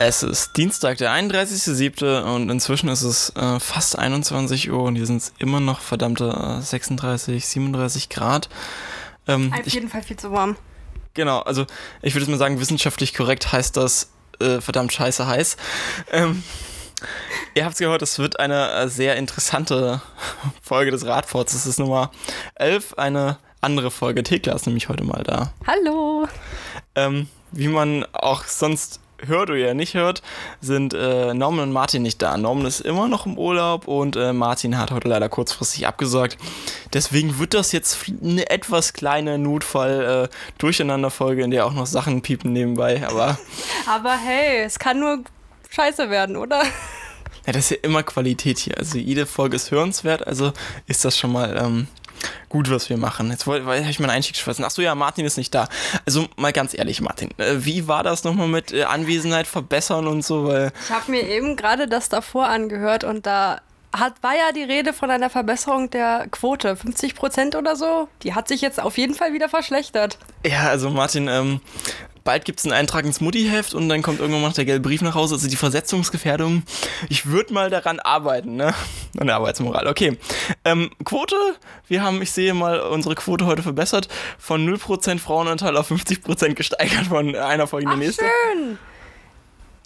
Es ist Dienstag, der 31.07. und inzwischen ist es äh, fast 21 Uhr und hier sind es immer noch verdammte 36, 37 Grad. Ähm, Auf jeden ich, Fall viel zu warm. Genau, also ich würde mal sagen, wissenschaftlich korrekt heißt das äh, verdammt scheiße heiß. Ähm, ihr habt es gehört, es wird eine äh, sehr interessante Folge des Radforts. Es ist Nummer 11, eine andere Folge. Thekla ist nämlich heute mal da. Hallo. Ähm, wie man auch sonst hört oder nicht hört, sind äh, Norman und Martin nicht da. Norman ist immer noch im Urlaub und äh, Martin hat heute leider kurzfristig abgesagt. Deswegen wird das jetzt eine etwas kleine Notfall-Durcheinander-Folge, äh, in der auch noch Sachen piepen nebenbei. Aber, aber hey, es kann nur scheiße werden, oder? Ja, das ist ja immer Qualität hier. Also jede Folge ist hörenswert, also ist das schon mal ähm, gut, was wir machen. Jetzt wollte hab ich meinen Einstieg vergessen. Achso, ja, Martin ist nicht da. Also mal ganz ehrlich, Martin, äh, wie war das nochmal mit äh, Anwesenheit verbessern und so? Weil ich habe mir eben gerade das davor angehört und da hat, war ja die Rede von einer Verbesserung der Quote. 50 Prozent oder so. Die hat sich jetzt auf jeden Fall wieder verschlechtert. Ja, also Martin, ähm, bald gibt es einen Eintrag ins Mutti-Heft und dann kommt irgendwann noch der gelbe Brief nach Hause, also die Versetzungsgefährdung. Ich würde mal daran arbeiten, ne? An der Arbeitsmoral. Okay. Ähm, Quote, wir haben, ich sehe mal, unsere Quote heute verbessert. Von 0% Frauenanteil auf 50% gesteigert von einer Folge in die nächste. schön.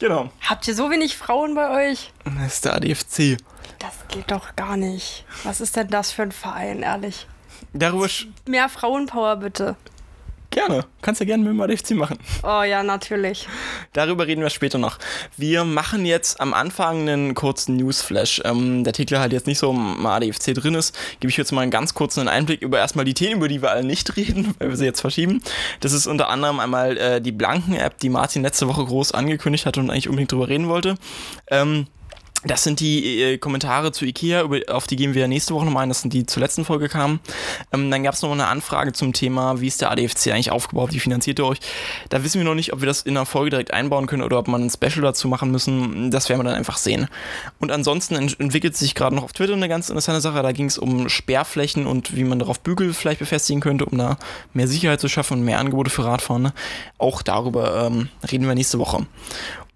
Genau. Habt ihr so wenig Frauen bei euch? Das ist der ADFC. Das geht doch gar nicht. Was ist denn das für ein Verein, ehrlich? Darüber Mehr Frauenpower bitte. Gerne. Kannst ja gerne mit dem ADFC machen. Oh ja, natürlich. Darüber reden wir später noch. Wir machen jetzt am Anfang einen kurzen Newsflash. Ähm, der Titel halt jetzt nicht so im ADFC drin ist, gebe ich jetzt mal einen ganz kurzen Einblick über erstmal die Themen, über die wir alle nicht reden, weil wir sie jetzt verschieben. Das ist unter anderem einmal äh, die Blanken-App, die Martin letzte Woche groß angekündigt hat und eigentlich unbedingt drüber reden wollte. Ähm, das sind die äh, Kommentare zu Ikea, über, auf die gehen wir nächste Woche nochmal ein. Das sind die zur letzten Folge kamen. Ähm, dann gab es noch eine Anfrage zum Thema, wie ist der ADFC eigentlich aufgebaut, wie finanziert ihr euch? Da wissen wir noch nicht, ob wir das in der Folge direkt einbauen können oder ob man ein Special dazu machen müssen. Das werden wir dann einfach sehen. Und ansonsten ent entwickelt sich gerade noch auf Twitter eine ganz interessante Sache. Da ging es um Sperrflächen und wie man darauf Bügel vielleicht befestigen könnte, um da mehr Sicherheit zu schaffen und mehr Angebote für Radfahrende. Auch darüber ähm, reden wir nächste Woche.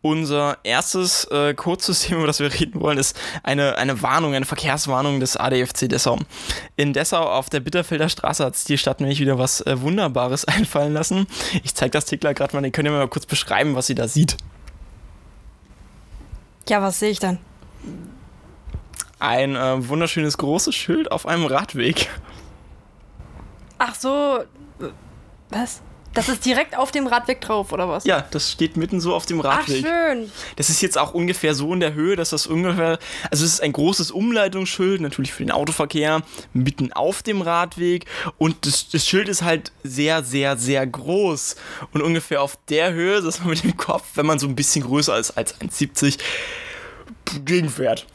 Unser erstes äh, kurzes Thema, über das wir reden wollen, ist eine, eine Warnung, eine Verkehrswarnung des ADFC Dessau. In Dessau auf der Bitterfelder Straße hat es die Stadt nämlich wieder was äh, Wunderbares einfallen lassen. Ich zeige das Tickler gerade mal, den könnt ihr mal kurz beschreiben, was sie da sieht. Ja, was sehe ich dann? Ein äh, wunderschönes großes Schild auf einem Radweg. Ach so. Was? Das ist direkt auf dem Radweg drauf, oder was? Ja, das steht mitten so auf dem Radweg. Ach, schön. Das ist jetzt auch ungefähr so in der Höhe, dass das ungefähr, also es ist ein großes Umleitungsschild, natürlich für den Autoverkehr, mitten auf dem Radweg und das, das Schild ist halt sehr, sehr, sehr groß und ungefähr auf der Höhe, dass man mit dem Kopf, wenn man so ein bisschen größer ist als 1,70, gegenfährt.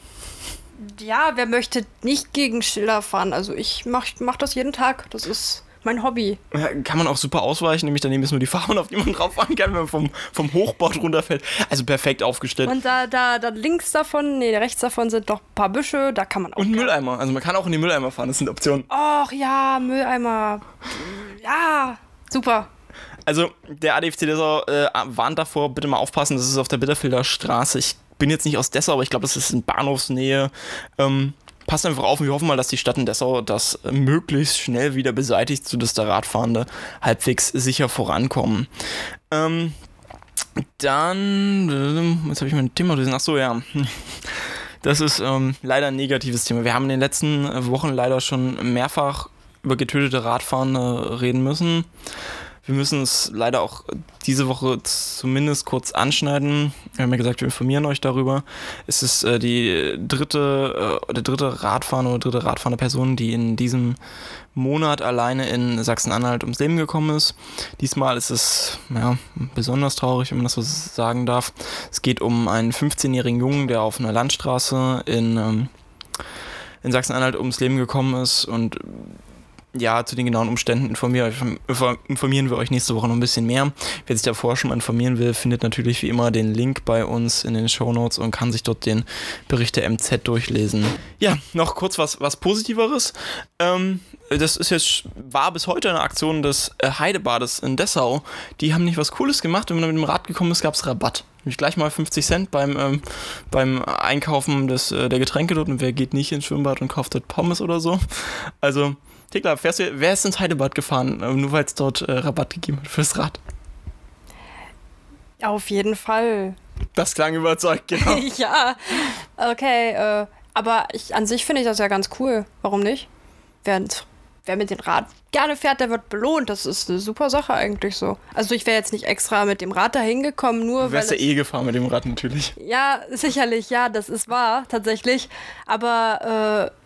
Ja, wer möchte nicht gegen Schilder fahren? Also ich mach, mach das jeden Tag. Das ist mein Hobby. Kann man auch super ausweichen, nämlich daneben ist nur die Fahrbahn, auf die man drauf fahren kann, wenn man vom, vom Hochbord runterfällt. Also perfekt aufgestellt. Und da, da, da links davon, nee, rechts davon sind noch ein paar Büsche, da kann man auch. Und Mülleimer, also man kann auch in die Mülleimer fahren, das sind Optionen. Ach ja, Mülleimer. Ja, super. Also der ADFC Dessau äh, warnt davor, bitte mal aufpassen, das ist auf der Bitterfelder Straße. Ich bin jetzt nicht aus Dessau, aber ich glaube, das ist in Bahnhofsnähe. Ähm, passt einfach auf und wir hoffen mal, dass die Stadt in Dessau das möglichst schnell wieder beseitigt, sodass der Radfahrende halbwegs sicher vorankommen. Ähm, dann, jetzt habe ich mein Thema gelesen. Achso, ja. Das ist ähm, leider ein negatives Thema. Wir haben in den letzten Wochen leider schon mehrfach über getötete Radfahrende reden müssen. Wir müssen es leider auch diese Woche zumindest kurz anschneiden. Wir haben ja gesagt, wir informieren euch darüber. Es ist äh, die dritte, äh, der dritte Radfahrende oder dritte Radfahrende Person, die in diesem Monat alleine in Sachsen-Anhalt ums Leben gekommen ist. Diesmal ist es ja, besonders traurig, wenn man das so sagen darf. Es geht um einen 15-jährigen Jungen, der auf einer Landstraße in, ähm, in Sachsen-Anhalt ums Leben gekommen ist und ja, zu den genauen Umständen informieren, wir euch nächste Woche noch ein bisschen mehr. Wer sich davor schon mal informieren will, findet natürlich wie immer den Link bei uns in den Show Notes und kann sich dort den Bericht der MZ durchlesen. Ja, noch kurz was, was Positiveres. Ähm, das ist jetzt, war bis heute eine Aktion des äh, Heidebades in Dessau. Die haben nicht was Cooles gemacht. Wenn man mit dem Rad gekommen ist, gab es Rabatt. Nämlich gleich mal 50 Cent beim, ähm, beim Einkaufen des, äh, der Getränke dort und wer geht nicht ins Schwimmbad und kauft dort Pommes oder so. Also, Thekla, fährst du, wer ist ins Heidebad gefahren, äh, nur weil es dort äh, Rabatt gegeben hat fürs Rad? Auf jeden Fall. Das klang überzeugt, genau. ja, okay. Äh, aber ich, an sich finde ich das ja ganz cool. Warum nicht? Wer, wer mit dem Rad gerne fährt, der wird belohnt. Das ist eine super Sache eigentlich so. Also ich wäre jetzt nicht extra mit dem Rad dahin gekommen, nur Du wärst weil ja eh gefahren mit dem Rad natürlich. Ja, sicherlich, ja, das ist wahr, tatsächlich. Aber äh,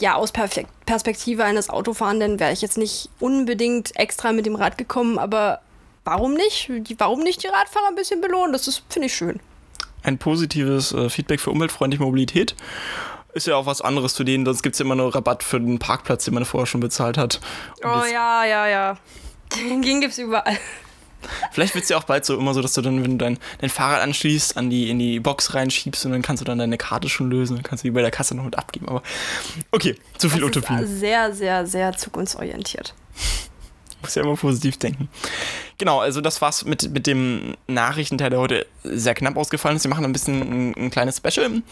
ja, aus Perfe Perspektive eines Autofahrenden wäre ich jetzt nicht unbedingt extra mit dem Rad gekommen, aber warum nicht? Warum nicht die Radfahrer ein bisschen belohnen? Das ist, finde ich, schön. Ein positives äh, Feedback für umweltfreundliche Mobilität. Ist ja auch was anderes zu denen, sonst gibt es ja immer nur Rabatt für den Parkplatz, den man vorher schon bezahlt hat. Und Oh ja, ja, ja. Den gibt's überall. Vielleicht wird es ja auch bald so immer so, dass du dann, wenn du dein, dein Fahrrad anschließt, an die, in die Box reinschiebst und dann kannst du dann deine Karte schon lösen, dann kannst du die bei der Kasse noch mit abgeben. Aber okay, zu viel Das ist Utopien. sehr, sehr, sehr zukunftsorientiert. Muss ja immer positiv denken. Genau, also das war's mit, mit dem Nachrichtenteil, der heute sehr knapp ausgefallen ist. Wir machen ein bisschen ein, ein kleines Special.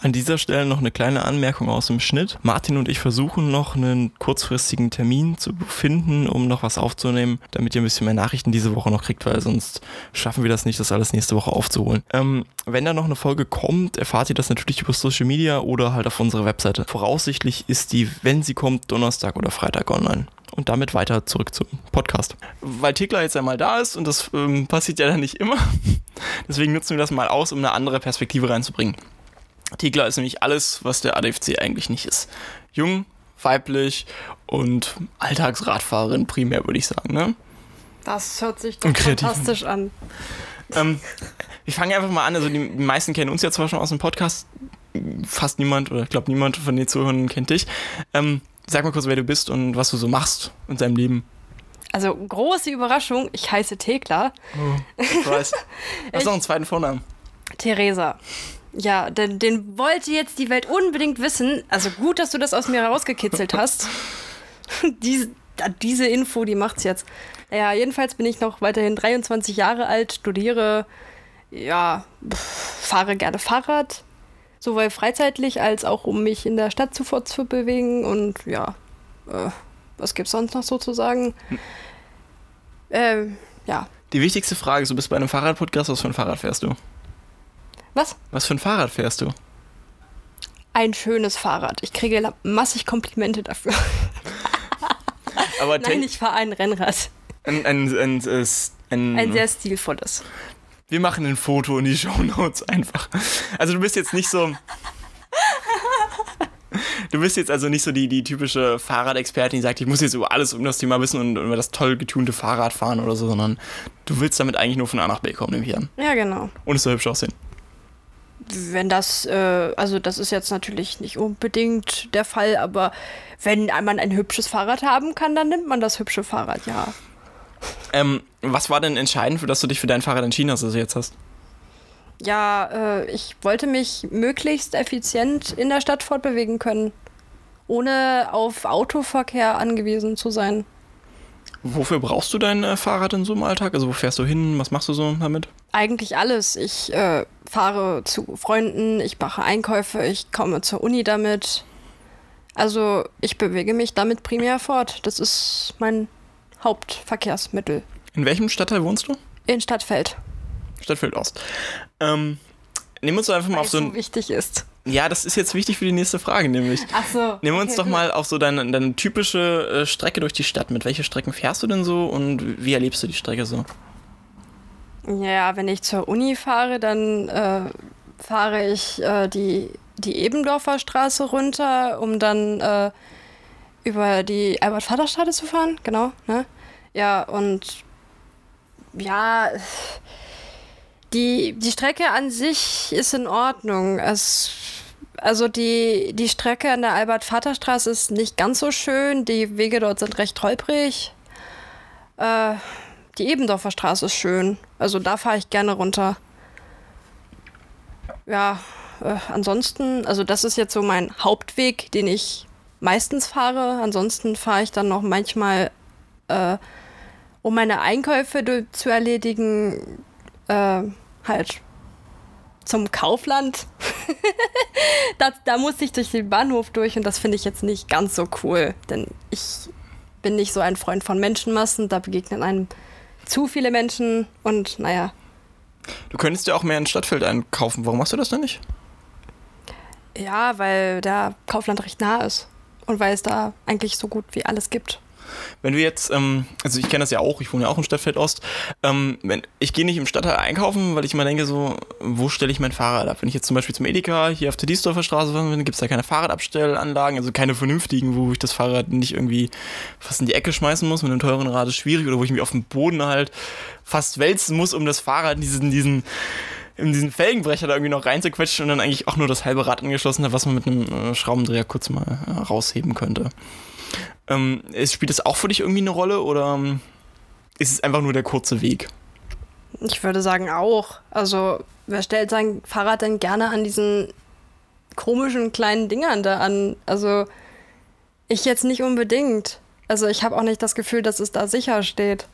An dieser Stelle noch eine kleine Anmerkung aus dem Schnitt. Martin und ich versuchen noch einen kurzfristigen Termin zu finden, um noch was aufzunehmen, damit ihr ein bisschen mehr Nachrichten diese Woche noch kriegt, weil sonst schaffen wir das nicht, das alles nächste Woche aufzuholen. Ähm, wenn da noch eine Folge kommt, erfahrt ihr das natürlich über Social Media oder halt auf unserer Webseite. Voraussichtlich ist die, wenn sie kommt, Donnerstag oder Freitag online und damit weiter zurück zum Podcast. Weil Tekla jetzt einmal da ist und das ähm, passiert ja dann nicht immer, deswegen nutzen wir das mal aus, um eine andere Perspektive reinzubringen. Tekla ist nämlich alles, was der ADFC eigentlich nicht ist. Jung, weiblich und Alltagsradfahrerin primär, würde ich sagen. Ne? Das hört sich doch fantastisch an. Ähm, wir fangen einfach mal an. Also die meisten kennen uns ja zwar schon aus dem Podcast. Fast niemand oder ich glaube niemand von den Zuhörern kennt dich. Ähm, sag mal kurz, wer du bist und was du so machst in deinem Leben. Also große Überraschung, ich heiße Thekla. Surprise. Hast du noch einen zweiten Vornamen? Theresa. Ja, den, den wollte jetzt die Welt unbedingt wissen. Also gut, dass du das aus mir rausgekitzelt hast. diese, diese Info, die macht's jetzt. Ja, jedenfalls bin ich noch weiterhin 23 Jahre alt, studiere, ja, pff, fahre gerne Fahrrad. Sowohl freizeitlich als auch um mich in der Stadt zu fortzubewegen. Und ja, äh, was gibt's sonst noch so zu sagen? Ähm, ja. Die wichtigste Frage ist, du bist bei einem Fahrradpodcast, was für ein Fahrrad fährst du? Was? Was für ein Fahrrad fährst du? Ein schönes Fahrrad. Ich kriege massig Komplimente dafür. Aber Nein, ich fahre ein Rennrad. ein, ein, ein, ein, ein, Ein sehr stilvolles. Wir machen ein Foto in die Shownotes einfach. Also du bist jetzt nicht so. Du bist jetzt also nicht so die, die typische Fahrradexpertin, die sagt, ich muss jetzt über alles um das Thema wissen und über das toll getunte Fahrrad fahren oder so, sondern du willst damit eigentlich nur von A nach B kommen, nehme ich an. Ja, genau. Und es soll hübsch aussehen. Wenn das, äh, also das ist jetzt natürlich nicht unbedingt der Fall, aber wenn man ein hübsches Fahrrad haben kann, dann nimmt man das hübsche Fahrrad, ja. Ähm, was war denn entscheidend, für dass du dich für dein Fahrrad entschieden hast, das du jetzt hast? Ja, äh, ich wollte mich möglichst effizient in der Stadt fortbewegen können, ohne auf Autoverkehr angewiesen zu sein. Wofür brauchst du dein äh, Fahrrad in so einem Alltag? Also wo fährst du hin? Was machst du so damit? Eigentlich alles. Ich äh, fahre zu Freunden, ich mache Einkäufe, ich komme zur Uni damit. Also ich bewege mich damit primär fort. Das ist mein Hauptverkehrsmittel. In welchem Stadtteil wohnst du? In Stadtfeld. Stadtfeld Ost. Ähm, nehmen wir uns doch einfach mal Weil auf so so ein. wichtig ist. Ja, das ist jetzt wichtig für die nächste Frage, nämlich. Ach so. Nehmen wir uns okay, doch gut. mal auf so deine, deine typische äh, Strecke durch die Stadt. Mit welchen Strecken fährst du denn so und wie erlebst du die Strecke so? Ja, wenn ich zur Uni fahre, dann äh, fahre ich äh, die, die Ebendorfer Straße runter, um dann äh, über die Albert-Vater-Straße zu fahren. Genau, ne? Ja, und ja, die, die Strecke an sich ist in Ordnung. Es, also die, die Strecke an der Albert-Vater-Straße ist nicht ganz so schön. Die Wege dort sind recht holprig. Äh, die Ebendorfer Straße ist schön. Also da fahre ich gerne runter. Ja, äh, ansonsten, also das ist jetzt so mein Hauptweg, den ich meistens fahre. Ansonsten fahre ich dann noch manchmal, äh, um meine Einkäufe zu erledigen, äh, halt zum Kaufland. da, da musste ich durch den Bahnhof durch und das finde ich jetzt nicht ganz so cool, denn ich bin nicht so ein Freund von Menschenmassen. Da begegnen einem zu viele Menschen und naja. Du könntest ja auch mehr in Stadtfeld einkaufen. Warum machst du das denn nicht? Ja, weil der Kaufland recht nah ist und weil es da eigentlich so gut wie alles gibt. Wenn du jetzt, ähm, also ich kenne das ja auch, ich wohne ja auch im Stadtfeld Ost, ähm, wenn, ich gehe nicht im Stadtteil einkaufen, weil ich immer denke so, wo stelle ich mein Fahrrad ab? Wenn ich jetzt zum Beispiel zum Edeka hier auf der Diesdorfer Straße fahren bin, gibt es da keine Fahrradabstellanlagen, also keine vernünftigen, wo ich das Fahrrad nicht irgendwie fast in die Ecke schmeißen muss, mit einem teuren Rad ist schwierig oder wo ich mich auf dem Boden halt fast wälzen muss, um das Fahrrad in diesen, diesen in diesen Felgenbrecher da irgendwie noch reinzuquetschen und dann eigentlich auch nur das halbe Rad angeschlossen hat, was man mit einem äh, Schraubendreher kurz mal äh, rausheben könnte. Ähm, spielt das auch für dich irgendwie eine Rolle oder ähm, ist es einfach nur der kurze Weg? Ich würde sagen auch. Also, wer stellt sein Fahrrad denn gerne an diesen komischen kleinen Dingern da an? Also, ich jetzt nicht unbedingt. Also, ich habe auch nicht das Gefühl, dass es da sicher steht.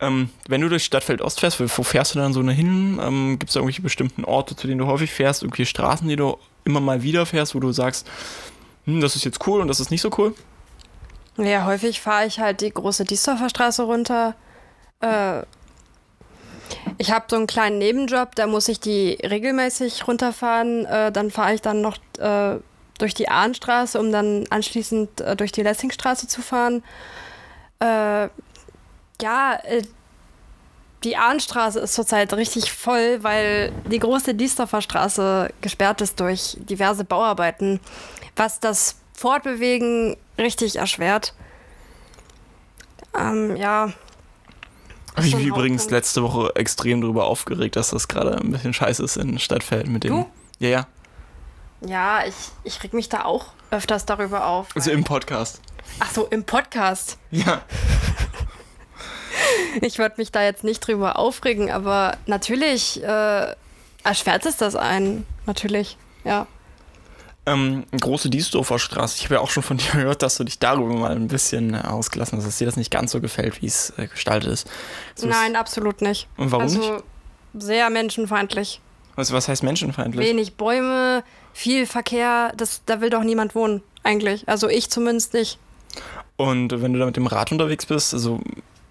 Ähm, wenn du durch Stadtfeld Ost fährst, wo fährst du dann so hin? Ähm, Gibt es da irgendwelche bestimmten Orte, zu denen du häufig fährst? Irgendwelche Straßen, die du immer mal wieder fährst, wo du sagst, hm, das ist jetzt cool und das ist nicht so cool? Ja, häufig fahre ich halt die große Diesdorfer Straße runter. Äh, ich habe so einen kleinen Nebenjob, da muss ich die regelmäßig runterfahren. Äh, dann fahre ich dann noch äh, durch die Ahnstraße, um dann anschließend äh, durch die Lessingstraße zu fahren. Ja, äh, die Ahnstraße ist zurzeit richtig voll, weil die große Diesdorfer Straße gesperrt ist durch diverse Bauarbeiten, was das Fortbewegen richtig erschwert. Ähm, ja. Ich mich übrigens letzte Woche extrem darüber aufgeregt, dass das gerade ein bisschen scheiße ist in Stadtfeld mit dem. Du? Ja, ja. Ja, ich, ich reg mich da auch öfters darüber auf. Also im Podcast. Ach so, im Podcast. Ja. ich würde mich da jetzt nicht drüber aufregen, aber natürlich äh, erschwert es das einen. Natürlich, ja ähm, große Diesdorfer Straße. Ich habe ja auch schon von dir gehört, dass du dich darüber mal ein bisschen äh, ausgelassen hast, dass dir das nicht ganz so gefällt, wie es äh, gestaltet ist. So Nein, ist absolut nicht. Und warum also, nicht? Sehr menschenfeindlich. Also, was heißt menschenfeindlich? Wenig Bäume, viel Verkehr, das, da will doch niemand wohnen, eigentlich. Also ich zumindest nicht. Und wenn du da mit dem Rad unterwegs bist, also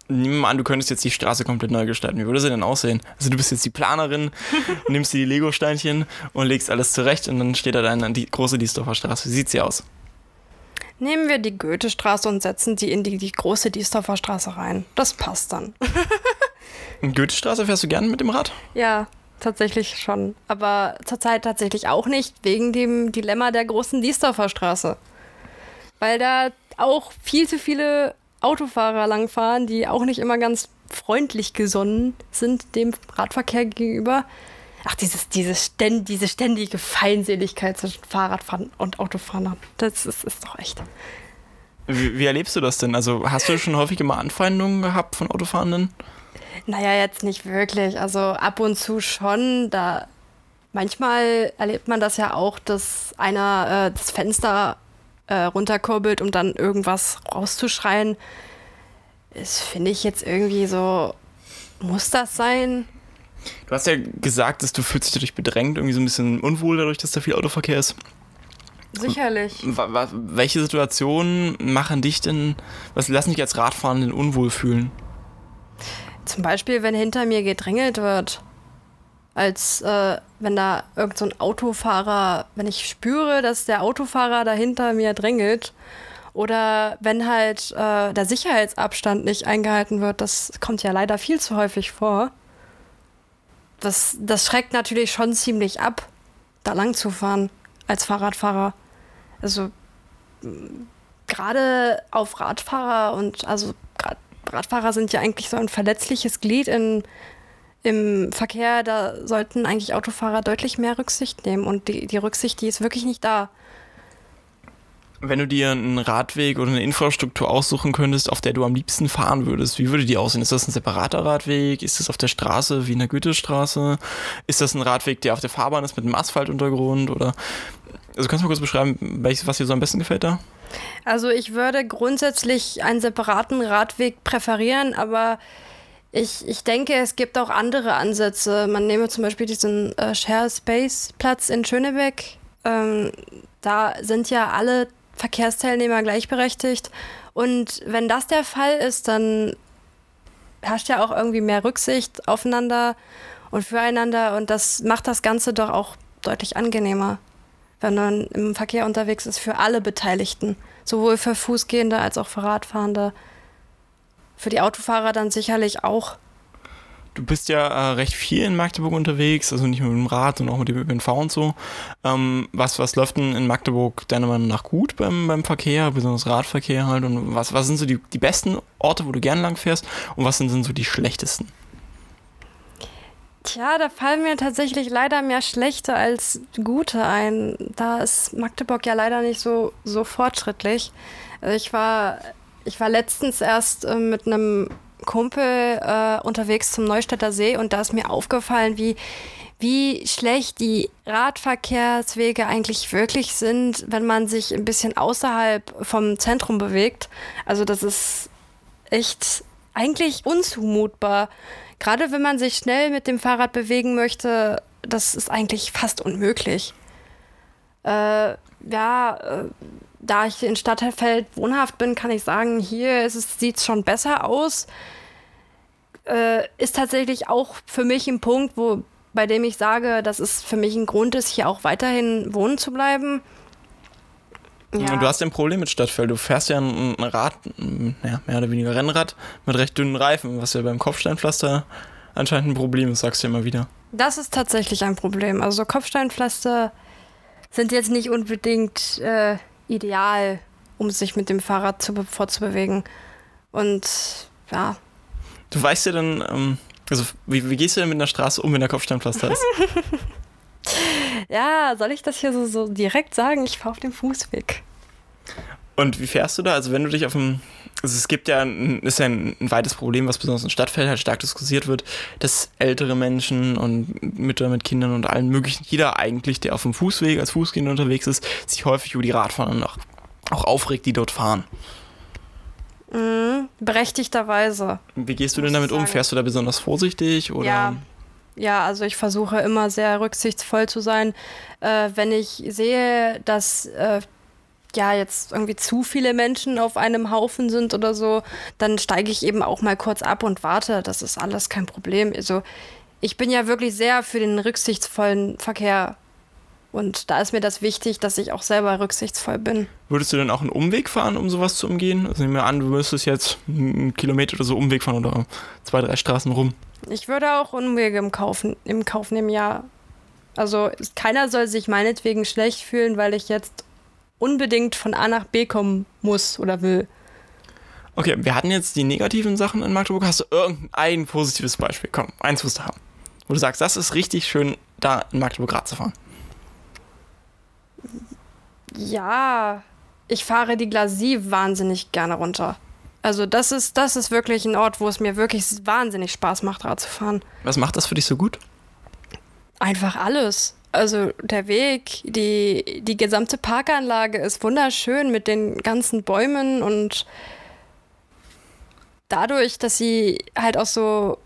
Nehmen wir mal an, du könntest jetzt die Straße komplett neu gestalten. Wie würde sie denn aussehen? Also du bist jetzt die Planerin, nimmst die Lego-Steinchen und legst alles zurecht und dann steht da dann die große Diesdorfer Straße. Wie sieht sie aus? Nehmen wir die Goethestraße und setzen sie in die, die große Diesdorfer Straße rein. Das passt dann. in Goethestraße fährst du gerne mit dem Rad? Ja, tatsächlich schon. Aber zurzeit tatsächlich auch nicht, wegen dem Dilemma der großen Diesdorfer Straße. Weil da auch viel zu viele Autofahrer langfahren, die auch nicht immer ganz freundlich gesonnen sind dem Radverkehr gegenüber. Ach, dieses, dieses ständ, diese ständige Feindseligkeit zwischen Fahrradfahren und Autofahrern, das ist, ist doch echt. Wie, wie, erlebst du das denn? Also hast du schon häufig immer Anfeindungen gehabt von Autofahrenden? Naja, jetzt nicht wirklich. Also ab und zu schon. Da manchmal erlebt man das ja auch, dass einer äh, das Fenster äh, runterkurbelt, um dann irgendwas rauszuschreien. Das finde ich jetzt irgendwie so, muss das sein? Du hast ja gesagt, dass du fühlst dich dadurch bedrängt, irgendwie so ein bisschen unwohl dadurch, dass da viel Autoverkehr ist. Sicherlich. Welche Situationen machen dich denn, was lassen dich als Radfahrenden unwohl fühlen? Zum Beispiel, wenn hinter mir gedrängelt wird als äh, wenn da irgend so Autofahrer, wenn ich spüre, dass der Autofahrer dahinter mir drängelt oder wenn halt äh, der Sicherheitsabstand nicht eingehalten wird, das kommt ja leider viel zu häufig vor. Das, das schreckt natürlich schon ziemlich ab, da lang zu fahren als Fahrradfahrer. Also gerade auf Radfahrer und also Radfahrer sind ja eigentlich so ein verletzliches Glied in im Verkehr, da sollten eigentlich Autofahrer deutlich mehr Rücksicht nehmen. Und die, die Rücksicht, die ist wirklich nicht da. Wenn du dir einen Radweg oder eine Infrastruktur aussuchen könntest, auf der du am liebsten fahren würdest, wie würde die aussehen? Ist das ein separater Radweg? Ist das auf der Straße wie in der Goethestraße? Ist das ein Radweg, der auf der Fahrbahn ist mit einem Asphaltuntergrund? Oder also kannst du mal kurz beschreiben, welches, was dir so am besten gefällt da? Also ich würde grundsätzlich einen separaten Radweg präferieren, aber Ich, ich denke, es gibt auch andere Ansätze. Man nehme zum Beispiel diesen äh, Share Space Platz in Schönebeck. Ähm, da sind ja alle Verkehrsteilnehmer gleichberechtigt. Und wenn das der Fall ist, dann herrscht ja auch irgendwie mehr Rücksicht aufeinander und füreinander. Und das macht das Ganze doch auch deutlich angenehmer, wenn man im Verkehr unterwegs ist für alle Beteiligten. Sowohl für Fußgehende als auch für Radfahrende. Für die Autofahrer dann sicherlich auch. Du bist ja äh, recht viel in Magdeburg unterwegs, also nicht nur mit dem Rad, sondern auch mit dem ÖPNV und so. Ähm, was, was läuft denn in Magdeburg deiner Meinung nach gut beim, beim Verkehr, besonders Radverkehr halt? Und was, was sind so die, die besten Orte, wo du gern lang fährst? Und was sind, sind so die schlechtesten? Tja, da fallen mir tatsächlich leider mehr schlechte als gute ein. Da ist Magdeburg ja leider nicht so, so fortschrittlich. Also ich war, ich war letztens erst äh, mit einem Kumpel äh, unterwegs zum Neustädter See und da ist mir aufgefallen, wie, wie schlecht die Radverkehrswege eigentlich wirklich sind, wenn man sich ein bisschen außerhalb vom Zentrum bewegt. Also das ist echt eigentlich unzumutbar. Gerade wenn man sich schnell mit dem Fahrrad bewegen möchte, das ist eigentlich fast unmöglich. Äh, ja, äh, da ich in Stadtfeld wohnhaft bin, kann ich sagen, hier sieht es schon besser aus. Äh, ist tatsächlich auch für mich ein Punkt, wo, bei dem ich sage, dass es für mich ein Grund ist, hier auch weiterhin wohnen zu bleiben. Ja. Du hast ja ein Problem mit Stadtfeld. Du fährst ja ein, Rad, ja, mehr oder weniger Rennrad, mit recht dünnen Reifen, was ja beim Kopfsteinpflaster anscheinend ein Problem ist, sagst du ja immer wieder. Das ist tatsächlich ein Problem. Also Kopfsteinpflaster sind jetzt nicht unbedingt äh, ideal, um sich mit dem Fahrrad zu, fortzubewegen. Und ja. Du weißt ja dann, ähm, also wie, wie, gehst du denn mit einer Straße um, wenn der Kopfsteinpflaster ist? ja, soll ich das hier so, so direkt sagen? Ich fahre auf dem Fußweg. Und wie fährst du da? Also wenn du dich auf dem, also es gibt ja, ein, ist ja ein, ein weites Problem, was besonders in Stadtfeld halt stark diskutiert wird, dass ältere Menschen und Mütter mit Kindern und allen möglichen, jeder eigentlich, der auf dem Fußweg als Fußgänger unterwegs ist, sich häufig über die Radfahrer auch, auch aufregt, die dort fahren. Mhm, berechtigterweise. Wie gehst du denn damit um? Fährst du da besonders vorsichtig oder? Ja. Ja, also ich versuche immer sehr rücksichtsvoll zu sein. Äh, wenn ich sehe, dass äh, ja jetzt irgendwie zu viele Menschen auf einem Haufen sind oder so, dann steige ich eben auch mal kurz ab und warte. Das ist alles kein Problem. Also ich bin ja wirklich sehr für den rücksichtsvollen Verkehr. Und da ist mir das wichtig, dass ich auch selber rücksichtsvoll bin. Würdest du denn auch einen Umweg fahren, um sowas zu umgehen? Also nehmen wir an, du müsstest jetzt einen Kilometer oder so Umweg fahren oder zwei, drei Straßen rum. Ich würde auch Umwege im Kauf, im Kauf nehmen, ja. Also keiner soll sich meinetwegen schlecht fühlen, weil ich jetzt unbedingt von A nach B kommen muss oder will. Okay, wir hatten jetzt die negativen Sachen in Magdeburg. Hast du irgendein positives Beispiel? Komm, eins musst du haben. Wo du sagst, das ist richtig schön, da in Magdeburg Rad zu fahren. Ja, ich fahre die Glasie wahnsinnig gerne runter. Also das ist, das ist wirklich ein Ort, wo es mir wirklich wahnsinnig Spaß macht, Rad zu fahren. Was macht das für dich so gut? Einfach alles also der Weg, die, die gesamte Parkanlage ist wunderschön mit den ganzen Bäumen und dadurch, dass sie halt auch so,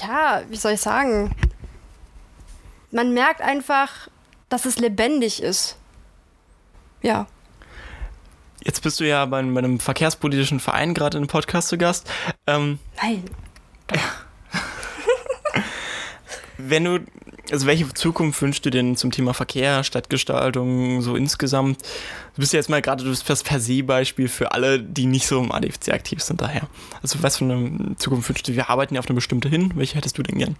ja, wie soll ich sagen, man merkt einfach, dass es lebendig ist. Ja. Jetzt bist du ja bei, bei einem verkehrspolitischen Verein gerade in einem Podcast zu Gast. Ähm, Nein. Wenn du also welche Zukunft wünschst du denn zum Thema Verkehr, Stadtgestaltung, so insgesamt? Du bist ja jetzt mal gerade das per se Beispiel für alle, die nicht so im ADFC aktiv sind daher. Also was für eine Zukunft wünschst du? Wir arbeiten ja auf eine bestimmte hin. Welche hättest du denn gern?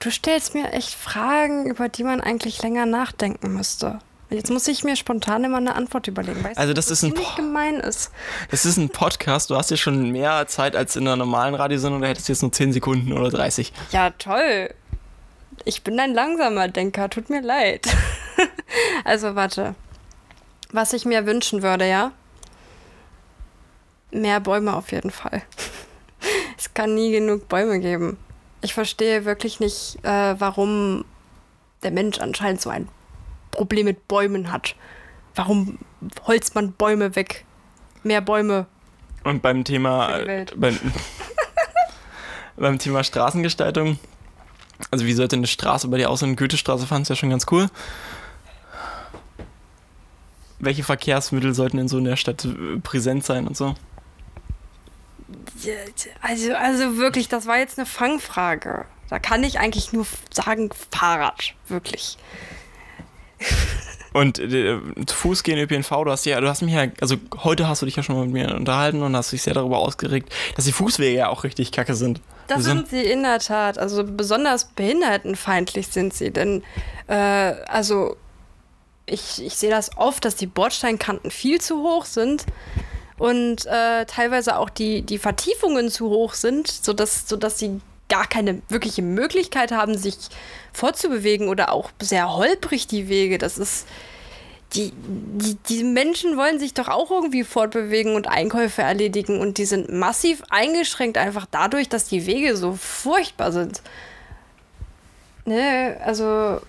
Du stellst mir echt Fragen, über die man eigentlich länger nachdenken müsste. Jetzt muss ich mir spontan immer eine Antwort überlegen. Weißt also das du, ist ein gemein ist. Das ist ein Podcast. Du hast ja schon mehr Zeit als in einer normalen Radiosendung. Da hättest du jetzt nur 10 Sekunden oder 30. Ja, toll. Ich bin ein langsamer Denker. Tut mir leid. also warte. Was ich mir wünschen würde, ja? Mehr Bäume auf jeden Fall. es kann nie genug Bäume geben. Ich verstehe wirklich nicht, äh, warum der Mensch anscheinend so ein Problem mit Bäumen hat. Warum holzt man Bäume weg? Mehr Bäume. Und beim Thema, beim, beim Thema Straßengestaltung, also wie sollte eine Straße bei dir aussehen? Goethestraße fand es ja schon ganz cool. Welche Verkehrsmittel sollten in so einer Stadt äh, präsent sein und so? Also, also wirklich, das war jetzt eine Fangfrage. Da kann ich eigentlich nur sagen, Fahrrad, wirklich. Und äh, zu Fuß gehen, ÖPNV, du hast ja, du hast mich ja, also heute hast du dich ja schon mal mit mir unterhalten und hast dich sehr darüber ausgeregt, dass die Fußwege ja auch richtig kacke sind. Das sind sie in der Tat. Also besonders behindertenfeindlich sind sie. Denn, äh, also, ich, ich sehe das oft, dass die Bordsteinkanten viel zu hoch sind und äh, teilweise auch die, die Vertiefungen zu hoch sind, sodass, sodass sie gar keine wirkliche Möglichkeit haben, sich fortzubewegen oder auch sehr holprig die Wege. Das ist. Die, die, die Menschen wollen sich doch auch irgendwie fortbewegen und Einkäufe erledigen und die sind massiv eingeschränkt einfach dadurch, dass die Wege so furchtbar sind. Ne, also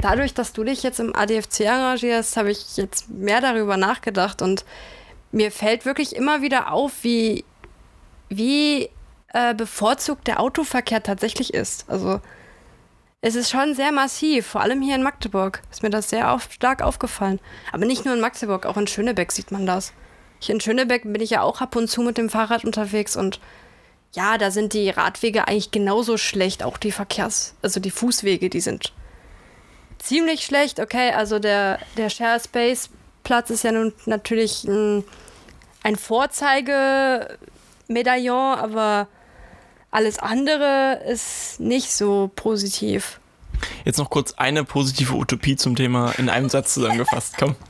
dadurch, dass du dich jetzt im ADFC engagierst, habe ich jetzt mehr darüber nachgedacht und mir fällt wirklich immer wieder auf, wie, wie äh, bevorzugt der Autoverkehr tatsächlich ist. Also es ist schon sehr massiv, vor allem hier in Magdeburg ist mir das sehr auf, stark aufgefallen. Aber nicht nur in Magdeburg, auch in Schönebeck sieht man das. Hier in Schönebeck bin ich ja auch ab und zu mit dem Fahrrad unterwegs und ja, da sind die Radwege eigentlich genauso schlecht, auch die Verkehrs-, also die Fußwege, die sind ziemlich schlecht. Okay, also der, der Share Space Platz ist ja nun natürlich ein, ein Vorzeigemedaillon, aber alles andere ist nicht so positiv. Jetzt noch kurz eine positive Utopie zum Thema in einem Satz zusammengefasst. Komm.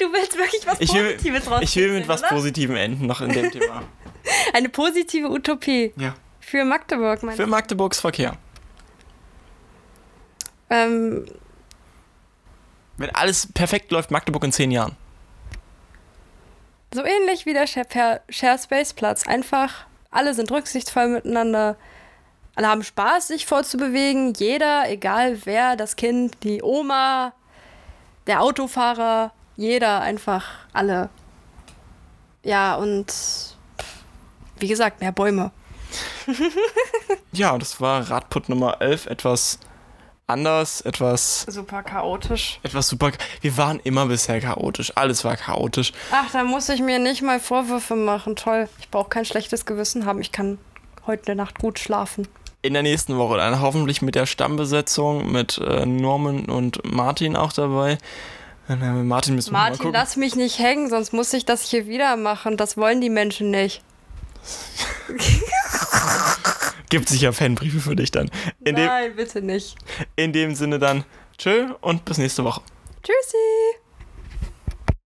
Du willst wirklich was Ich will, Positives ich will mit was oder? Positivem enden noch in dem Thema. Eine positive Utopie Ja. für Magdeburg, meinst Für Magdeburgs Verkehr. Ähm, Wenn alles perfekt läuft, Magdeburg in zehn Jahren. so ähnlich wie der Share Space Platz. Einfach, alle sind rücksichtsvoll miteinander. Alle haben Spaß, sich vorzubewegen. Jeder, egal wer, das Kind, die Oma, der Autofahrer, jeder, einfach alle. Ja, und wie gesagt, mehr Bäume. Ja, das war Radput Nummer 11. Etwas anders, etwas, Super chaotisch. etwas super. Wir waren immer bisher chaotisch. Alles war chaotisch. Ach, da muss ich mir nicht mal Vorwürfe machen. Toll. Ich brauche kein schlechtes Gewissen haben. Ich kann heute Nacht gut schlafen. In der nächsten Woche dann hoffentlich mit der Stammbesetzung, mit äh, Norman und Martin auch dabei. Äh, Martin müssen wir mal Martin, gucken. lass mich nicht hängen, sonst muss ich das hier wieder machen. Das wollen die Menschen nicht. Gibt sicher Fanbriefe für dich dann. In dem, Nein, bitte nicht. in dem Sinne dann, tschö und bis nächste Woche. Tschüssi.